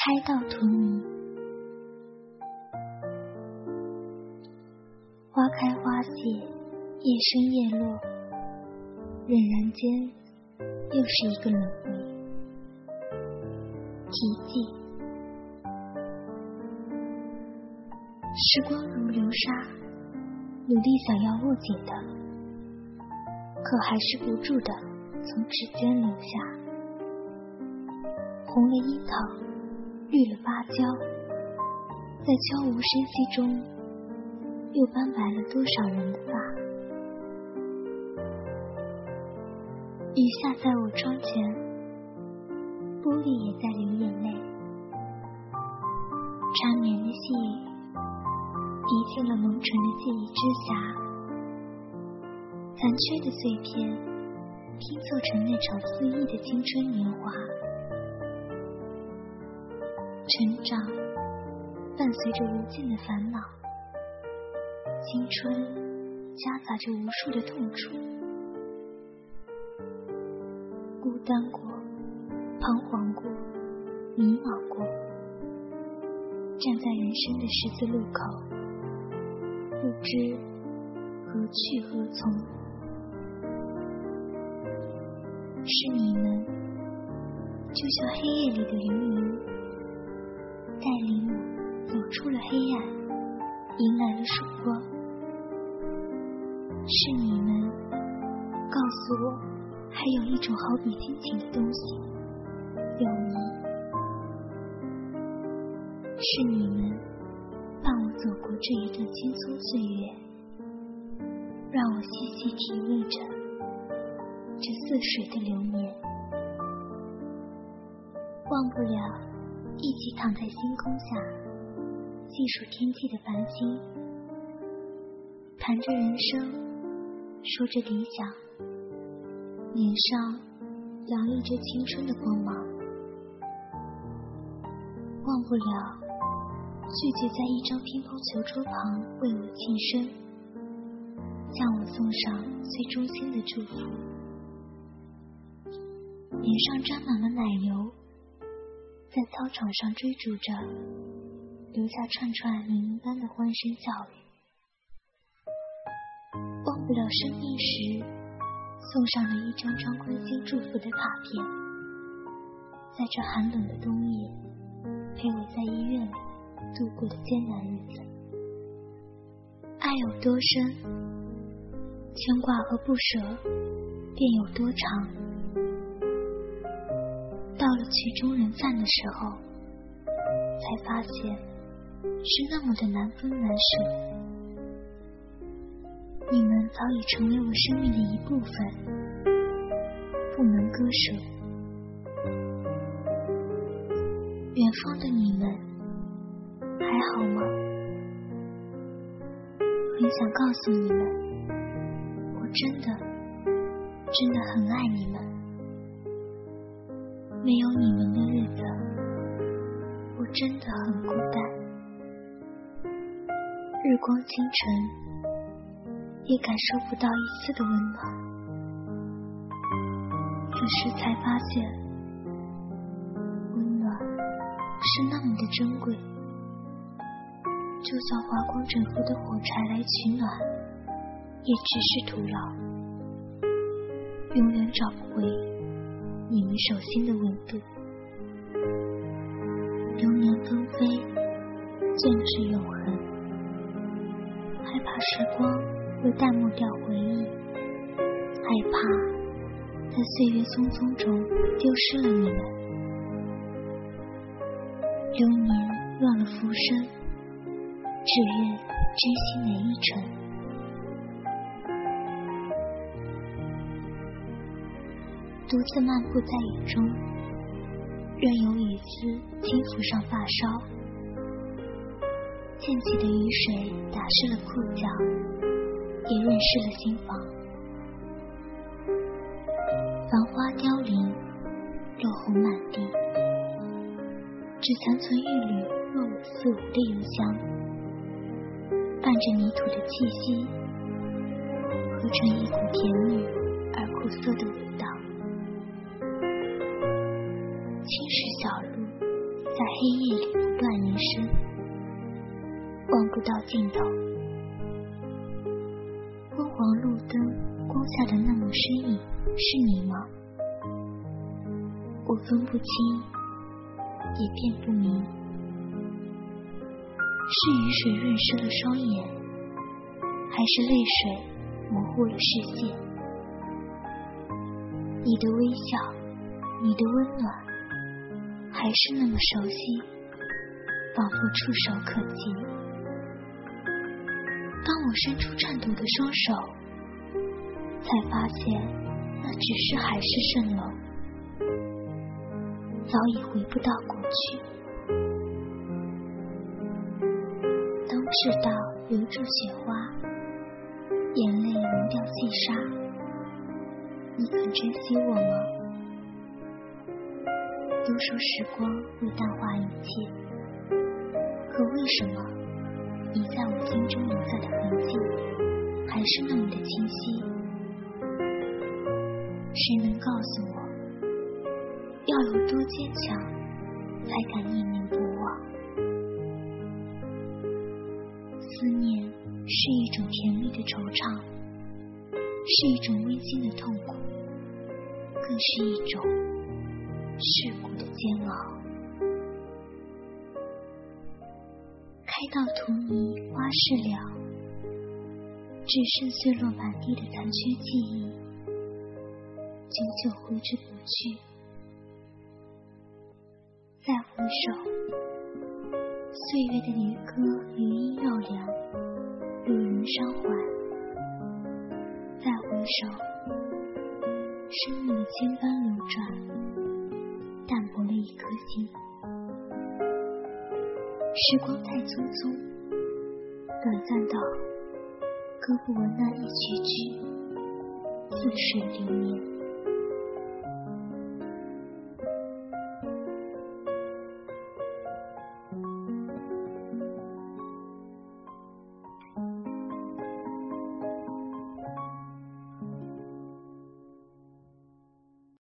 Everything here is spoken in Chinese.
开到荼蘼，花开花谢，夜升夜落，荏苒间又是一个轮回。题记：时光如流沙，努力想要握紧的，可还是不住的从指尖流下。红了樱桃，绿了芭蕉，在悄无声息中，又斑白了多少人的发。雨下在我窗前，玻璃也在流眼泪。缠绵的细雨，滴进了蒙尘的记忆之匣，残缺的碎片，拼凑成那场肆意的青春年华。成长伴随着无尽的烦恼，青春夹杂着无数的痛楚，孤单过，彷徨过，迷茫过，站在人生的十字路口，不知何去何从。是你们，就像黑夜里的流萤。带领我走出了黑暗，迎来了曙光。是你们告诉我，还有一种好比亲情的东西——友谊。是你们伴我走过这一段青葱岁月，让我细细体味着这似水的流年，忘不了。一起躺在星空下，细数天际的繁星，谈着人生，说着理想，脸上洋溢着青春的光芒。忘不了聚集在一张乒乓球桌旁为我庆生，向我送上最衷心的祝福，脸上沾满了奶油。在操场上追逐着，留下串串铃铃般的欢声笑语。忘不了生病时送上了一张张关心祝福的卡片，在这寒冷的冬夜，陪我在医院里度过的艰难日子。爱有多深，牵挂和不舍便有多长。到了曲终人散的时候，才发现是那么的难分难舍。你们早已成为我生命的一部分，不能割舍。远方的你们还好吗？很想告诉你们，我真的真的很爱你们。没有你们的日子，我真的很孤单。日光清晨，也感受不到一丝的温暖。这时才发现，温暖是那么的珍贵。就算划光整幅的火柴来取暖，也只是徒劳，永远找不回。你们手心的温度，流年纷飞，卷纸永恒。害怕时光会淡漠掉回忆，害怕在岁月匆匆中丢失了你们。流年乱了浮生，只愿珍惜每一程。独自漫步在雨中，任由雨丝轻拂上发梢，溅起的雨水打湿了裤脚，也润湿了心房。繁花凋零，落红满地，只残存一缕若有似无的幽香，伴着泥土的气息，合成一股甜蜜而苦涩的黑。夜里不断延伸，望不到尽头。昏黄路灯光下的那抹身影，是你吗？我分不清，也辨不明，是雨水润湿了双眼，还是泪水模糊了视线？你的微笑，你的温暖。还是那么熟悉，仿佛触手可及。当我伸出颤抖的双手，才发现那只是海市蜃楼，早已回不到过去。当赤道留住雪花，眼泪融掉细沙，你肯珍惜我吗？都说时光会淡化一切，可为什么你在我心中留下的痕迹还是那么的清晰？谁能告诉我，要有多坚强才敢念念不忘？思念是一种甜蜜的惆怅，是一种温馨的痛苦，更是一种……世故的煎熬，开到荼蘼花事了，只剩碎落满地的残缺记忆，久久挥之不去。再回首，岁月的离歌余音绕梁，路人伤怀。再回首，生命的千般流转。淡薄了一颗心，时光太匆匆，短暂到割不完那一曲曲，似水流年。